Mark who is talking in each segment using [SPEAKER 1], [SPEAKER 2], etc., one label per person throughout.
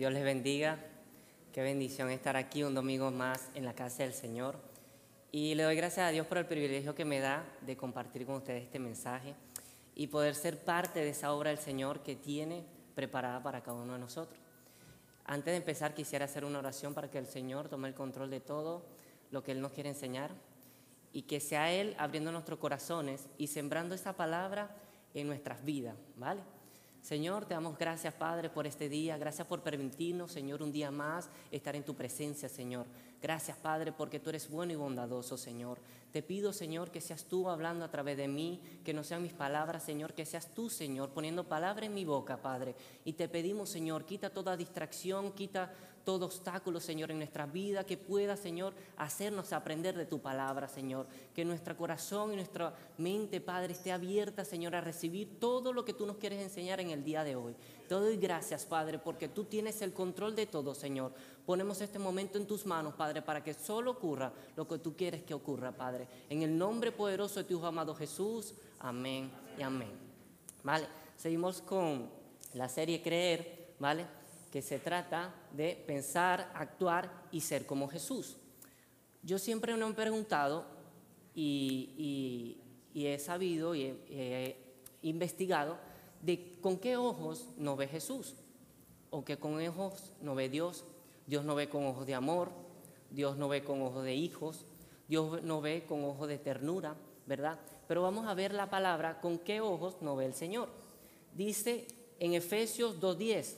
[SPEAKER 1] Dios les bendiga. Qué bendición estar aquí un domingo más en la casa del Señor. Y le doy gracias a Dios por el privilegio que me da de compartir con ustedes este mensaje y poder ser parte de esa obra del Señor que tiene preparada para cada uno de nosotros. Antes de empezar quisiera hacer una oración para que el Señor tome el control de todo lo que Él nos quiere enseñar y que sea Él abriendo nuestros corazones y sembrando esa palabra en nuestras vidas, ¿vale? Señor, te damos gracias, Padre, por este día. Gracias por permitirnos, Señor, un día más estar en tu presencia, Señor. Gracias, Padre, porque tú eres bueno y bondadoso, Señor. Te pido, Señor, que seas tú hablando a través de mí, que no sean mis palabras, Señor, que seas tú, Señor, poniendo palabra en mi boca, Padre. Y te pedimos, Señor, quita toda distracción, quita todo obstáculo, Señor, en nuestra vida, que pueda, Señor, hacernos aprender de tu palabra, Señor. Que nuestro corazón y nuestra mente, Padre, esté abierta, Señor, a recibir todo lo que tú nos quieres enseñar en el día de hoy. Te doy gracias, Padre, porque tú tienes el control de todo, Señor. Ponemos este momento en tus manos, Padre, para que solo ocurra lo que tú quieres que ocurra, Padre. En el nombre poderoso de tu amado Jesús. Amén y amén. Vale, seguimos con la serie Creer, ¿vale? Que se trata de pensar, actuar y ser como Jesús. Yo siempre me he preguntado y, he sabido y he investigado de con qué ojos nos ve Jesús o que con ojos no ve Dios. Dios no ve con ojos de amor, Dios no ve con ojos de hijos, Dios no ve con ojos de ternura, ¿verdad? Pero vamos a ver la palabra con qué ojos no ve el Señor. Dice en Efesios 2.10,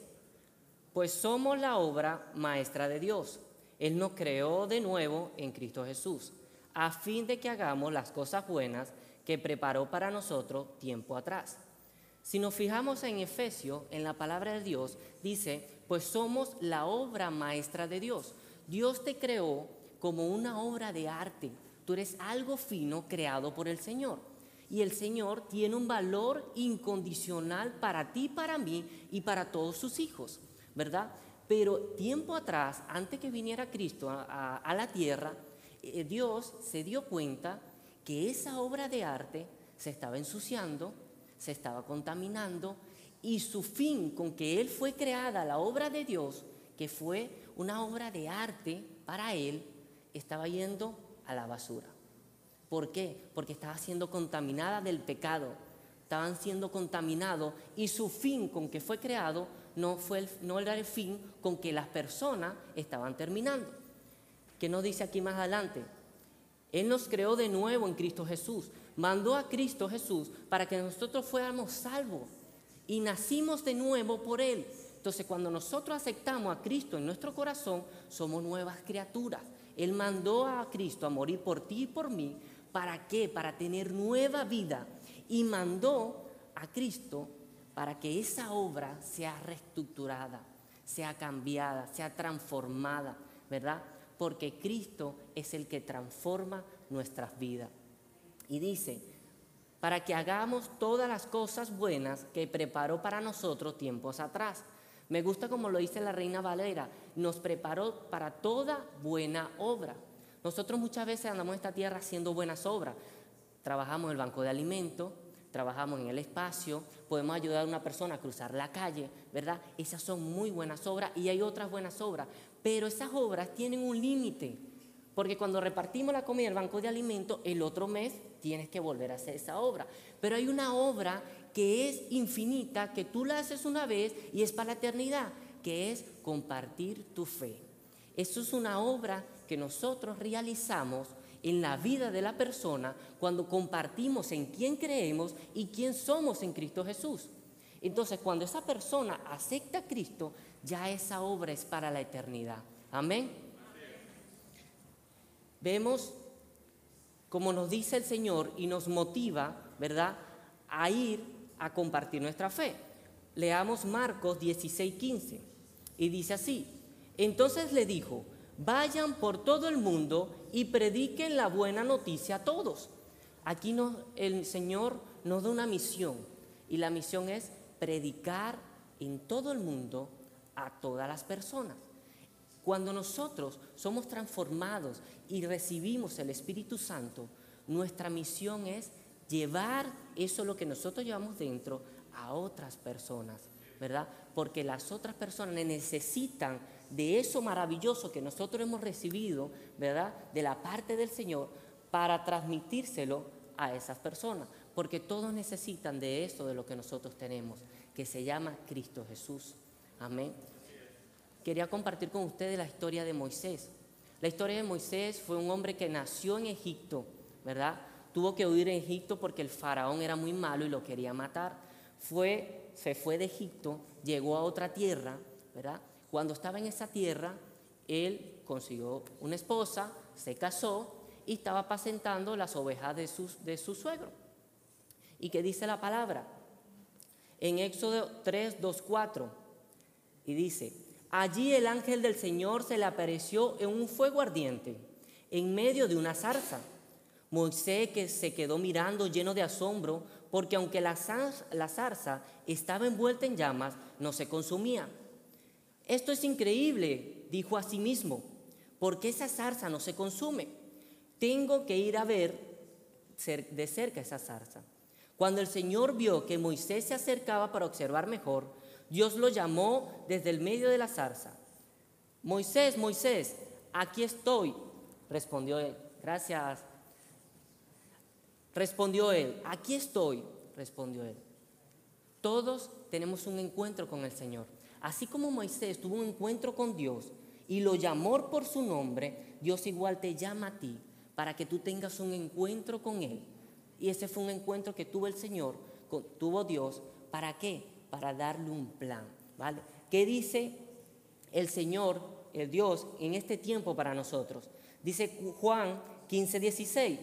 [SPEAKER 1] pues somos la obra maestra de Dios. Él nos creó de nuevo en Cristo Jesús, a fin de que hagamos las cosas buenas que preparó para nosotros tiempo atrás. Si nos fijamos en Efesios, en la palabra de Dios, dice, pues somos la obra maestra de Dios. Dios te creó como una obra de arte. Tú eres algo fino creado por el Señor. Y el Señor tiene un valor incondicional para ti, para mí y para todos sus hijos, ¿verdad? Pero tiempo atrás, antes que viniera Cristo a, la tierra, eh, Dios se dio cuenta que esa obra de arte se estaba ensuciando, se estaba contaminando y su fin con que Él fue creada, la obra de Dios, que fue una obra de arte para Él, estaba yendo a la basura. ¿Por qué? Porque estaba siendo contaminada del pecado, estaban siendo contaminados y su fin con que fue creado no, fue no era el fin con que las personas estaban terminando. ¿Qué nos dice aquí más adelante? Él nos creó de nuevo en Cristo Jesús mandó a Cristo Jesús para que nosotros fuéramos salvos y nacimos de nuevo por Él. Entonces cuando nosotros aceptamos a Cristo en nuestro corazón, somos nuevas criaturas. Él mandó a Cristo a morir por ti y por mí. ¿Para qué? Para tener nueva vida. Y mandó a Cristo para que esa obra sea reestructurada, sea cambiada, sea transformada, ¿verdad? Porque Cristo es el que transforma nuestras vidas. Y dice, para que hagamos todas las cosas buenas que preparó para nosotros tiempos atrás. Me gusta como lo dice la reina Valera, nos preparó para toda buena obra. Nosotros muchas veces andamos en esta tierra haciendo buenas obras. Trabajamos en el banco de alimentos, trabajamos en el espacio, podemos ayudar a una persona a cruzar la calle, ¿verdad? Esas son muy buenas obras y hay otras buenas obras, pero esas obras tienen un límite, porque cuando repartimos la comida en el banco de alimentos, el otro mes tienes que volver a hacer esa obra. Pero hay una obra que es infinita, que tú la haces una vez y es para la eternidad, que es compartir tu fe. Eso es una obra que nosotros realizamos en la vida de la persona cuando compartimos en quién creemos y quién somos en Cristo Jesús. Entonces, cuando esa persona acepta a Cristo, ya esa obra es para la eternidad. Amén. Vemos como nos dice el Señor y nos motiva, ¿verdad?, a ir a compartir nuestra fe. Leamos Marcos 16, 15. Y dice así, entonces le dijo, vayan por todo el mundo y prediquen la buena noticia a todos. Aquí el Señor nos da una misión y la misión es predicar en todo el mundo a todas las personas. Cuando nosotros somos transformados y recibimos el Espíritu Santo, nuestra misión es llevar eso lo que nosotros llevamos dentro a otras personas, ¿verdad? Porque las otras personas necesitan de eso maravilloso que nosotros hemos recibido, ¿verdad? De la parte del Señor para transmitírselo a esas personas. Porque todos necesitan de eso, de lo que nosotros tenemos, que se llama Cristo Jesús. Amén. Quería compartir con ustedes la historia de Moisés. La historia de Moisés fue un hombre que nació en Egipto, ¿verdad? Tuvo que huir en Egipto porque el faraón era muy malo y lo quería matar. Fue, se fue de Egipto, llegó a otra tierra, ¿verdad? Cuando estaba en esa tierra, él consiguió una esposa, se casó y estaba apacentando las ovejas de su, de su suegro. ¿Y qué dice la palabra? En Éxodo 3, 2, 4. Y dice, allí el ángel del Señor se le apareció en un fuego ardiente, en medio de una zarza. Moisés que se quedó mirando lleno de asombro, porque aunque la zarza, la zarza estaba envuelta en llamas, no se consumía. Esto es increíble, dijo a sí mismo, porque esa zarza no se consume. Tengo que ir a ver de cerca esa zarza. Cuando el Señor vio que Moisés se acercaba para observar mejor, Dios lo llamó desde el medio de la zarza. Moisés, Moisés, aquí estoy, respondió él. Gracias. Respondió él, aquí estoy, respondió él. Todos tenemos un encuentro con el Señor. Así como Moisés tuvo un encuentro con Dios y lo llamó por su nombre, Dios igual te llama a ti para que tú tengas un encuentro con Él. Y ese fue un encuentro que tuvo el Señor, tuvo Dios, ¿para qué? Para darle un plan, ¿vale? ¿Qué dice el Señor, el Dios, en este tiempo para nosotros? Dice Juan 15, 16,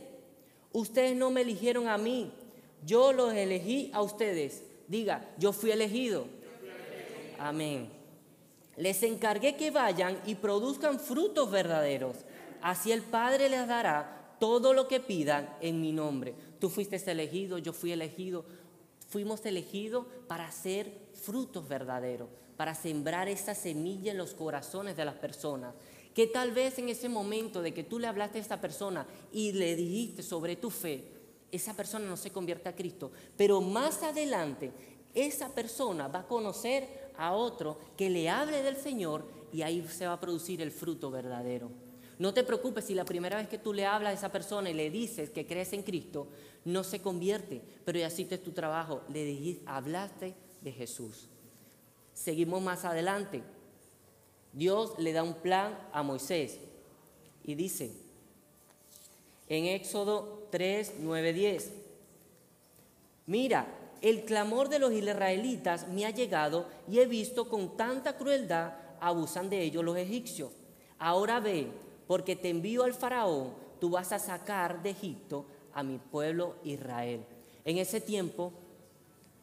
[SPEAKER 1] ustedes no me eligieron a mí, yo los elegí a ustedes. Diga, yo fui elegido. Amén. Les encargué que vayan y produzcan frutos verdaderos. Así el Padre les dará todo lo que pidan en mi nombre. Tú fuiste elegido, yo fui elegido. Fuimos elegidos para hacer frutos verdaderos, para sembrar esa semilla en los corazones de las personas. Que tal vez en ese momento de que tú le hablaste a esa persona y le dijiste sobre tu fe, esa persona no se convierte a Cristo. Pero más adelante, esa persona va a conocer a otro que le hable del Señor y ahí se va a producir el fruto verdadero. No te preocupes si la primera vez que tú le hablas a esa persona y le dices que crees en Cristo, no se convierte, pero ya hiciste tu trabajo, le dijiste, hablaste de Jesús. Seguimos más adelante. Dios le da un plan a Moisés y dice en Éxodo 3, 9, 10, mira, el clamor de los israelitas me ha llegado y he visto con tanta crueldad abusan de ellos los egipcios. Ahora ve, porque te envío al faraón, tú vas a sacar de Egipto a mi pueblo Israel. En ese tiempo,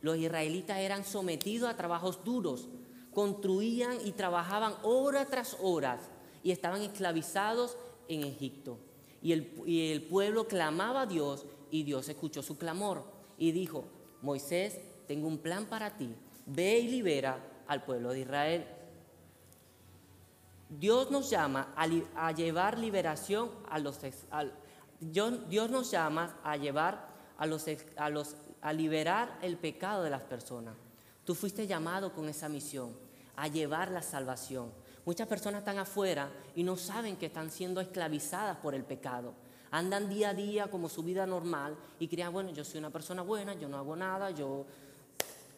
[SPEAKER 1] los israelitas eran sometidos a trabajos duros, construían y trabajaban hora tras hora y estaban esclavizados en Egipto. Y el, y el pueblo clamaba a Dios y Dios escuchó su clamor y dijo, Moisés, tengo un plan para ti, ve y libera al pueblo de Israel. Dios nos llama a, llevar liberación a los... Dios nos llama a llevar a los, a los... a liberar el pecado de las personas. Tú fuiste llamado con esa misión, a llevar la salvación. Muchas personas están afuera y no saben que están siendo esclavizadas por el pecado. Andan día a día como su vida normal y crean, bueno, yo soy una persona buena, yo no hago nada, yo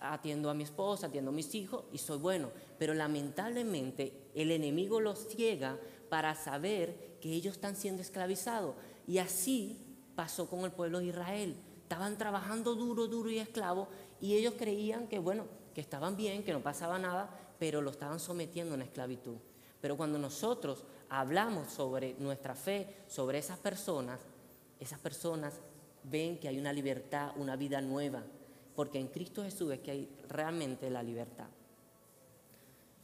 [SPEAKER 1] atiendo a mi esposa, atiendo a mis hijos y soy bueno. Pero lamentablemente el enemigo los ciega para saber que ellos están siendo esclavizados. Y así pasó con el pueblo de Israel. Estaban trabajando duro, duro y esclavo y ellos creían que, bueno, que estaban bien, que no pasaba nada, pero lo estaban sometiendo a una esclavitud. Pero cuando nosotros hablamos sobre nuestra fe, sobre esas personas, esas personas ven que hay una libertad, una vida nueva, porque en Cristo Jesús es que hay realmente la libertad.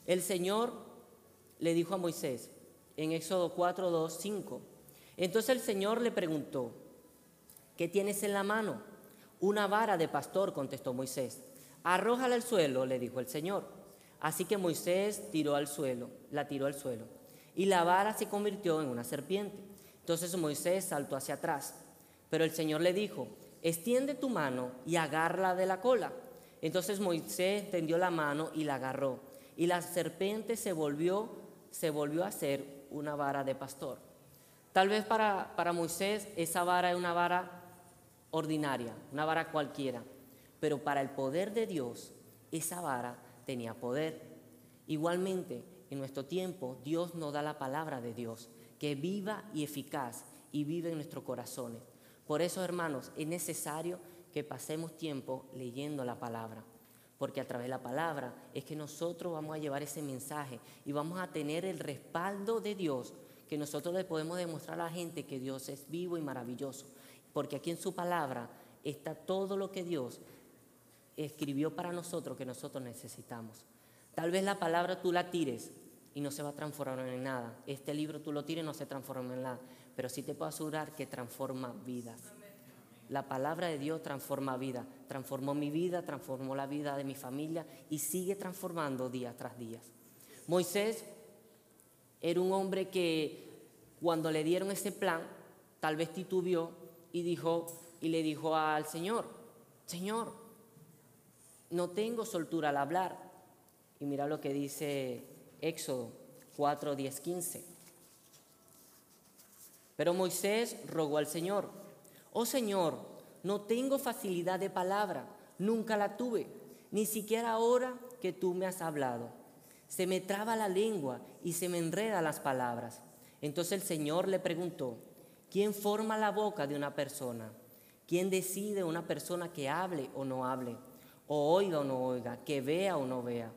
[SPEAKER 1] El Señor le dijo a Moisés en Éxodo 4, 2, 5. Entonces el Señor le preguntó, ¿qué tienes en la mano? Una vara de pastor, contestó Moisés. Arrójala al suelo, le dijo el Señor. Así que Moisés tiró al suelo, la tiró al suelo, y la vara se convirtió en una serpiente. Entonces Moisés saltó hacia atrás, pero el Señor le dijo, extiende tu mano y agárrala de la cola. Entonces Moisés tendió la mano y la agarró. Y la serpiente se volvió, se volvió a ser una vara de pastor. Tal vez para, para Moisés esa vara es una vara ordinaria, una vara cualquiera. Pero para el poder de Dios, esa vara tenía poder. Igualmente, en nuestro tiempo, Dios nos da la palabra de Dios, que viva y eficaz y vive en nuestros corazones. Por eso, hermanos, es necesario que pasemos tiempo leyendo la palabra, porque a través de la palabra es que nosotros vamos a llevar ese mensaje y vamos a tener el respaldo de Dios, que nosotros le podemos demostrar a la gente que Dios es vivo y maravilloso, porque aquí en su palabra está todo lo que Dios escribió para nosotros que nosotros necesitamos. Tal vez la palabra tú la tires y no se va a transformar en nada. Este libro tú lo tires y no se transforma en nada. Pero sí te puedo asegurar que transforma vidas. La palabra de Dios transforma vida. Transformó mi vida, transformó la vida de mi familia y sigue transformando día tras día. Moisés era un hombre que cuando le dieron ese plan, tal vez titubeó y dijo y le dijo al Señor, Señor, no tengo soltura al hablar. Y mira lo que dice Éxodo 4, 10, 15. Pero Moisés rogó al Señor, oh Señor, no tengo facilidad de palabra, nunca la tuve, ni siquiera ahora que tú me has hablado. Se me traba la lengua y se me enreda las palabras. Entonces el Señor le preguntó, ¿quién forma la boca de una persona? ¿Quién decide una persona que hable o no hable? O oiga o no oiga, que vea o no vea.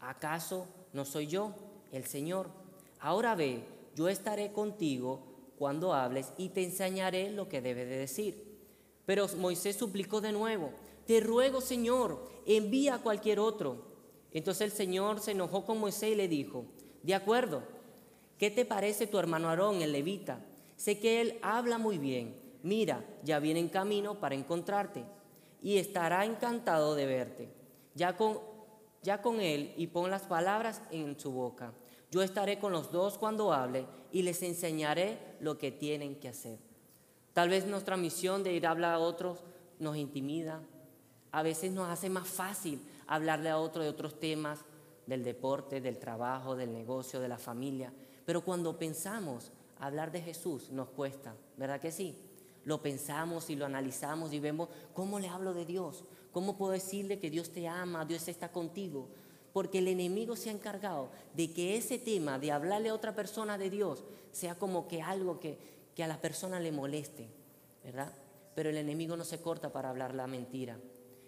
[SPEAKER 1] ¿Acaso no soy yo, el Señor? Ahora ve, yo estaré contigo cuando hables y te enseñaré lo que debes de decir. Pero Moisés suplicó de nuevo, te ruego Señor, envía a cualquier otro. Entonces el Señor se enojó con Moisés y le dijo, de acuerdo, ¿qué te parece tu hermano Aarón, el levita? Sé que él habla muy bien. Mira, ya viene en camino para encontrarte y estará encantado de verte. Ya con, ya con él y pon las palabras en su boca. Yo estaré con los dos cuando hable y les enseñaré lo que tienen que hacer. Tal vez nuestra misión de ir a hablar a otros nos intimida. A veces nos hace más fácil hablarle a otro de otros temas, del deporte, del trabajo, del negocio, de la familia. Pero cuando pensamos hablar de Jesús nos cuesta, ¿verdad que sí? Lo pensamos y lo analizamos y vemos cómo le hablo de Dios, cómo puedo decirle que Dios te ama, Dios está contigo, porque el enemigo se ha encargado de que ese tema de hablarle a otra persona de Dios sea como que algo que, a la persona le moleste, ¿verdad? Pero el enemigo no se corta para hablar la mentira.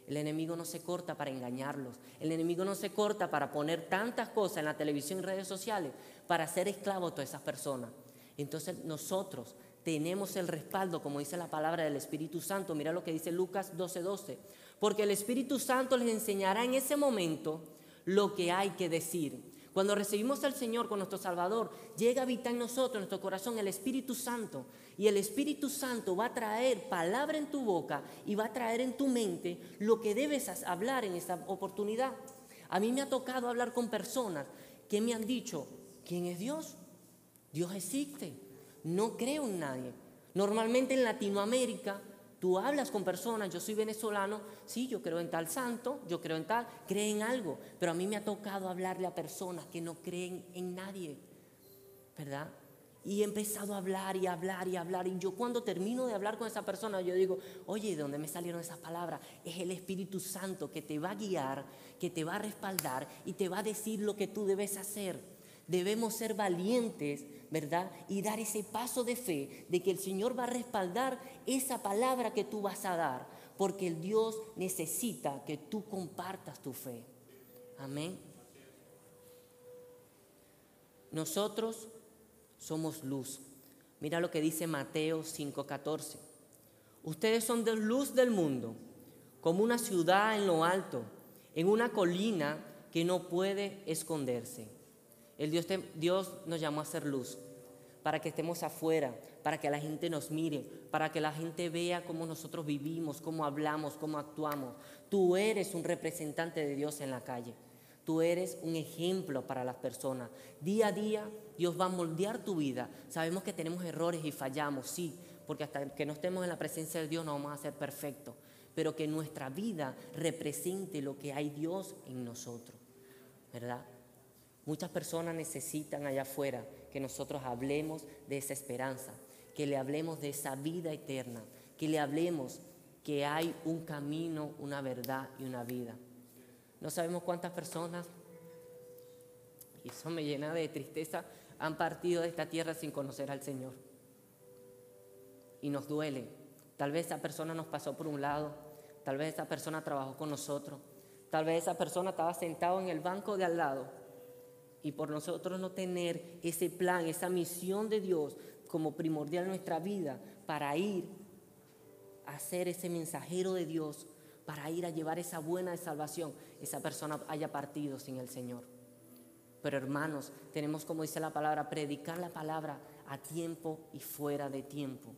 [SPEAKER 1] El enemigo no se corta para engañarlos. El enemigo no se corta para poner tantas cosas en la televisión y redes sociales para ser esclavo a todas esas personas. Entonces nosotros tenemos el respaldo, como dice la palabra del Espíritu Santo. Mira lo que dice Lucas 12:12. 12. Porque el Espíritu Santo les enseñará en ese momento lo que hay que decir. Cuando recibimos al Señor con nuestro Salvador, llega a habitar en nosotros, en nuestro corazón, el Espíritu Santo. Y el Espíritu Santo va a traer palabra en tu boca y va a traer en tu mente lo que debes hablar en esta oportunidad. A mí me ha tocado hablar con personas que me han dicho, ¿quién es Dios? Dios existe. No creo en nadie. Normalmente en Latinoamérica Tú hablas con personas, yo soy venezolano, sí, yo creo en tal santo, yo creo en tal, creen algo, pero a mí me ha tocado hablarle a personas que no creen en nadie, ¿verdad? Y he empezado a hablar y hablar y hablar. Y yo cuando termino de hablar con esa persona, yo digo, oye, ¿de dónde me salieron esas palabras? Es el Espíritu Santo que te va a guiar, que te va a respaldar y te va a decir lo que tú debes hacer. Debemos ser valientes ¿verdad? Y dar ese paso de fe de que el Señor va a respaldar esa palabra que tú vas a dar, porque el Dios necesita que tú compartas tu fe. Amén. Nosotros somos luz. Mira lo que dice Mateo 5:14. Ustedes son de luz del mundo, como una ciudad en lo alto, en una colina que no puede esconderse. El Dios, Dios nos llamó a ser luz para que estemos afuera, para que la gente nos mire, para que la gente vea cómo nosotros vivimos, cómo hablamos, cómo actuamos. Tú eres un representante de Dios en la calle. Tú eres un ejemplo para las personas. Día a día Dios va a moldear tu vida. Sabemos que tenemos errores y fallamos, sí, porque hasta que no estemos en la presencia de Dios no vamos a ser perfectos. pero que nuestra vida represente lo que hay Dios en nosotros, ¿verdad? Muchas personas necesitan allá afuera que nosotros hablemos de esa esperanza, que le hablemos de esa vida eterna, que le hablemos que hay un camino, una verdad y una vida. No sabemos cuántas personas, y eso me llena de tristeza, han partido de esta tierra sin conocer al Señor. Y nos duele. Tal vez esa persona nos pasó por un lado, tal vez esa persona trabajó con nosotros, tal vez esa persona estaba sentado en el banco de al lado. Y por nosotros no tener ese plan, esa misión de Dios como primordial en nuestra vida para ir a ser ese mensajero de Dios, para ir a llevar esa buena salvación, esa persona haya partido sin el Señor. Pero hermanos, tenemos, como dice la palabra, predicar la palabra a tiempo y fuera de tiempo.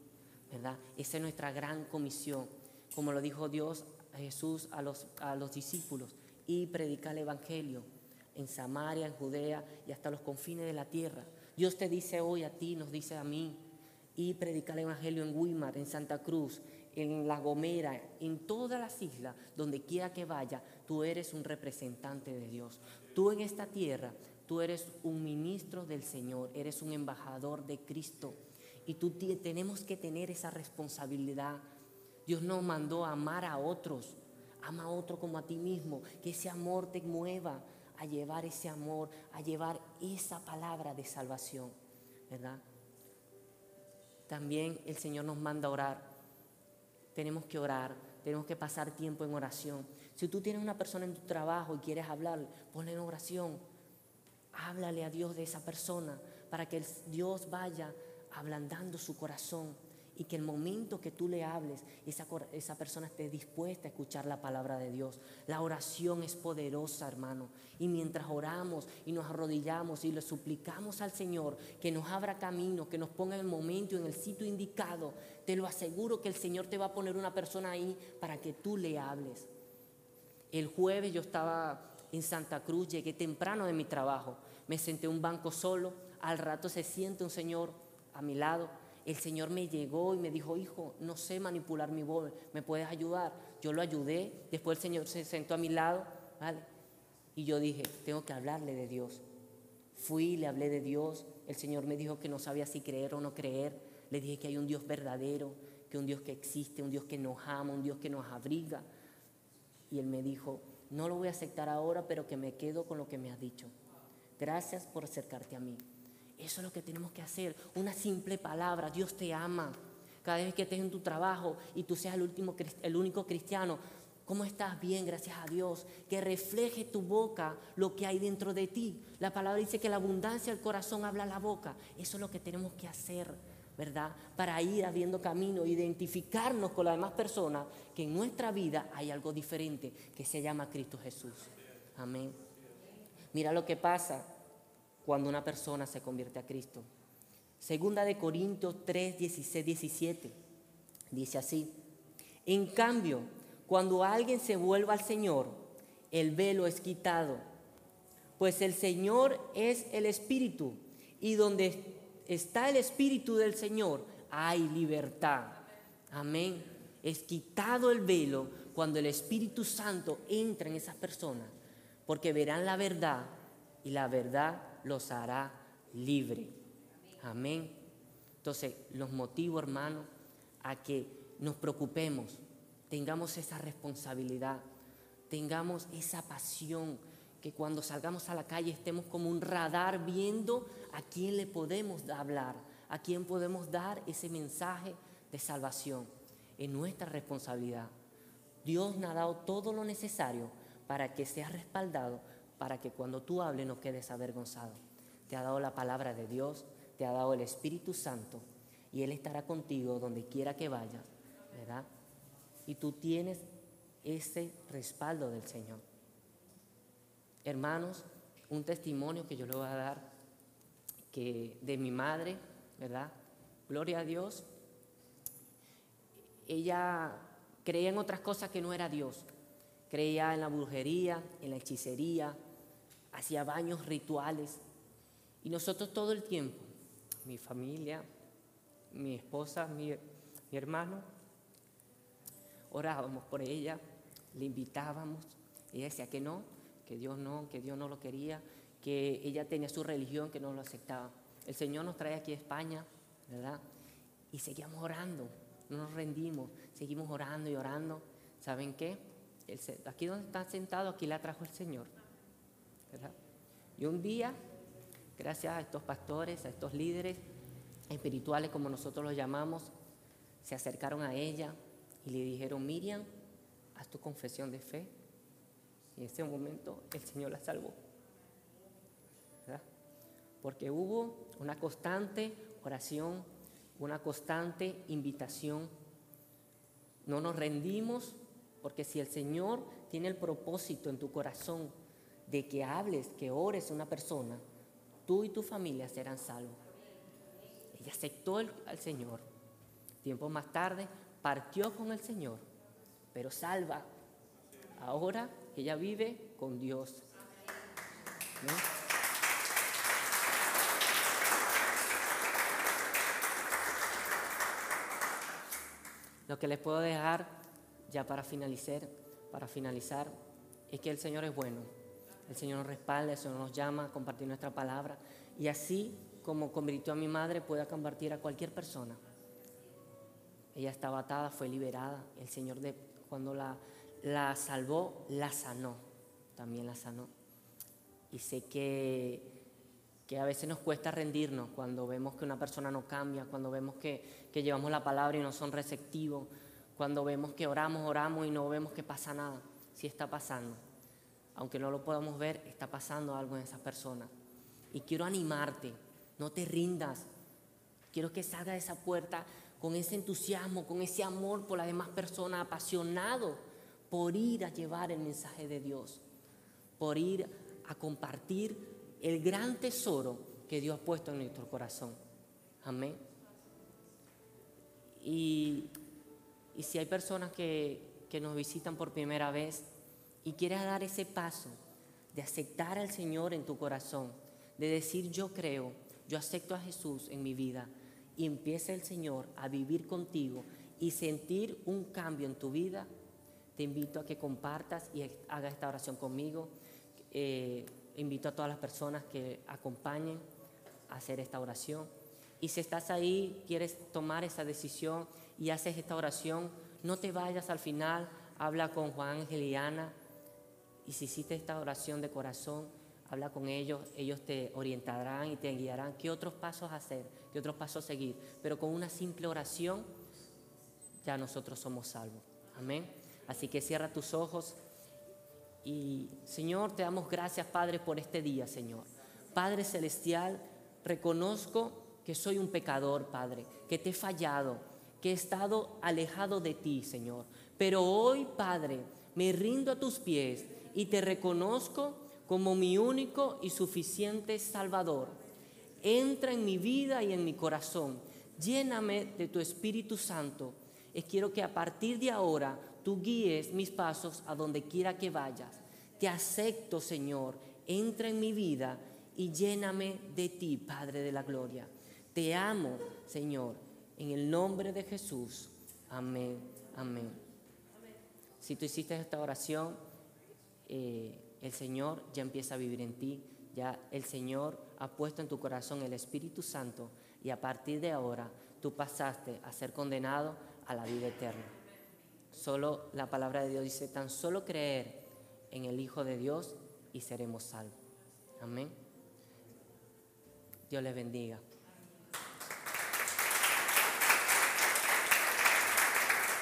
[SPEAKER 1] ¿Verdad? Esa es nuestra gran comisión. Como lo dijo Dios a Jesús a los, a los discípulos. Y predicar el Evangelio en Samaria, en Judea y hasta los confines de la tierra. Dios te dice hoy a ti, nos dice a mí. Y predicar el Evangelio en Weimar, en Santa Cruz, en La Gomera, en todas las islas, donde quiera que vaya, tú eres un representante de Dios. Tú en esta tierra Tú eres un ministro del Señor, eres un embajador de Cristo. Y tú tenemos que tener esa responsabilidad. Dios nos mandó a amar a otros. Ama a otro como a ti mismo. Que ese amor te mueva a llevar ese amor, a llevar esa palabra de salvación. ¿Verdad? También el Señor nos manda a orar. Tenemos que orar, tenemos que pasar tiempo en oración. Si tú tienes una persona en tu trabajo y quieres hablar, ponle en oración Háblale a Dios de esa persona para que Dios vaya ablandando su corazón y que el momento que tú le hables, esa, esa, persona esté dispuesta a escuchar la palabra de Dios. La oración es poderosa, hermano. Y mientras oramos y nos arrodillamos y le suplicamos al Señor que nos abra camino, que nos ponga en el momento en el sitio indicado, te lo aseguro que el Señor te va a poner una persona ahí para que tú le hables. El jueves yo estaba en Santa Cruz, llegué temprano de mi trabajo, me senté en un banco solo, al rato se siente un señor a mi lado, el Señor me llegó y me dijo, hijo, no sé manipular mi voz, ¿me puedes ayudar? Yo lo ayudé, después el Señor se sentó a mi lado, ¿vale? Y yo dije, tengo que hablarle de Dios. Fui, le hablé de Dios, el Señor me dijo que no sabía si creer o no creer, le dije que hay un Dios verdadero, que un Dios que existe, un Dios que nos ama, un Dios que nos abriga. Y Él me dijo, no lo voy a aceptar ahora, pero que me quedo con lo que me has dicho. Gracias por acercarte a mí. Eso es lo que tenemos que hacer. Una simple palabra. Dios te ama. Cada vez que estés en tu trabajo y tú seas el, último, el único cristiano, ¿cómo estás? Bien, gracias a Dios. Que refleje tu boca lo que hay dentro de ti. La palabra dice que la abundancia del corazón habla la boca. Eso es lo que tenemos que hacer. ¿verdad? Para ir abriendo camino, identificarnos con las demás personas, que en nuestra vida hay algo diferente que se llama Cristo Jesús. Amén. Mira lo que pasa cuando una persona se convierte a Cristo. Segunda de Corintios 3, 16, 17. Dice así. En cambio, cuando alguien se vuelva al Señor, el velo es quitado. Pues el Señor es el Espíritu. Y donde está el Espíritu del Señor, hay libertad. Amén. Es quitado el velo cuando el Espíritu Santo entra en esas personas, porque verán la verdad y la verdad los hará libre. Amén. Entonces, los motivo, hermano, a que nos preocupemos, tengamos esa responsabilidad, tengamos esa pasión que cuando salgamos a la calle estemos como un radar viendo a quién le podemos hablar, a quién podemos dar ese mensaje de salvación. Es nuestra responsabilidad. Dios nos ha dado todo lo necesario para que seas respaldado, para que cuando tú hables no quedes avergonzado. Te ha dado la palabra de Dios, te ha dado el Espíritu Santo y Él estará contigo donde quiera que vayas, ¿verdad? Y tú tienes ese respaldo del Señor. Hermanos, un testimonio que yo le voy a dar que de mi madre, ¿verdad? Gloria a Dios. Ella creía en otras cosas que no era Dios. Creía en la brujería, en la hechicería, hacía baños rituales. Y nosotros todo el tiempo, mi familia, mi esposa, mi, mi hermano, orábamos por ella, le invitábamos. Ella decía que no, que Dios no, que Dios no lo quería, que ella tenía su religión, que no lo aceptaba. El Señor nos trae aquí a España, ¿verdad? Y seguíamos orando, no nos rendimos, seguimos orando y orando. ¿Saben qué? aquí donde está sentado, aquí la trajo el Señor. Y un día, gracias a estos pastores, a estos líderes espirituales, como nosotros los llamamos, se acercaron a ella y le dijeron, Miriam, haz tu confesión de fe. Y en ese momento el Señor la salvó. ¿verdad? Porque hubo una constante oración, una constante invitación. No nos rendimos porque si el Señor tiene el propósito en tu corazón de que hables, que ores una persona, tú y tu familia serán salvos. Ella aceptó al Señor. Tiempo más tarde partió con el Señor, pero salva. Ahora ella vive con Dios. Lo que les puedo dejar ya para finalizar, para finalizar, es que el Señor es bueno. El Señor nos respalda, el Señor nos llama a compartir nuestra palabra. Y así como convirtió a mi madre, pueda compartir a cualquier persona. Ella estaba atada, fue liberada. El Señor de, cuando la, la salvó, la sanó. También la sanó. Y sé que, que a veces nos cuesta rendirnos cuando vemos que una persona no cambia, cuando vemos que, que llevamos la palabra y no son receptivos cuando vemos que oramos, oramos y no vemos que pasa nada. Sí está pasando. Aunque no lo podamos ver, está pasando algo en esa persona. Y quiero animarte, no te rindas. Quiero que salga de esa puerta con ese entusiasmo, con ese amor por las demás personas, apasionado por ir a llevar el mensaje de Dios, por ir a compartir el gran tesoro que Dios ha puesto en nuestro corazón. Amén. Y y si hay personas que, nos visitan por primera vez y quieres dar ese paso de aceptar al Señor en tu corazón, de decir yo creo, yo acepto a Jesús en mi vida y empieza el Señor a vivir contigo y sentir un cambio en tu vida, te invito a que compartas y hagas esta oración conmigo. Eh, invito a todas las personas que acompañen a hacer esta oración. Y si estás ahí, quieres tomar esa decisión y haces esta oración, no te vayas al final, habla con Juan Ángel y Ana. Y si hiciste esta oración de corazón, habla con ellos, ellos te orientarán y te guiarán qué otros pasos hacer, qué otros pasos seguir. Pero con una simple oración, ya nosotros somos salvos. Amén. Así que cierra tus ojos y Señor, te damos gracias, Padre, por este día, Señor. Padre Celestial, reconozco que soy un pecador, Padre, que te he fallado, que he estado alejado de ti, Señor. Pero hoy, Padre, me rindo a tus pies y te reconozco como mi único y suficiente Salvador. Entra en mi vida y en mi corazón. Lléname de tu Espíritu Santo. Y quiero que a partir de ahora tú guíes mis pasos a donde quiera que vayas. Te acepto, Señor. Entra en mi vida y lléname de ti, Padre de la Gloria. Te amo, Señor, en el nombre de Jesús. Amén, amén. Si tú hiciste esta oración, eh, el Señor ya empieza a vivir en ti. Ya el Señor ha puesto en tu corazón el Espíritu Santo y a partir de ahora tú pasaste a ser condenado a la vida eterna. Solo la palabra de Dios dice, tan solo creer en el Hijo de Dios y seremos salvos. Amén. Dios les bendiga.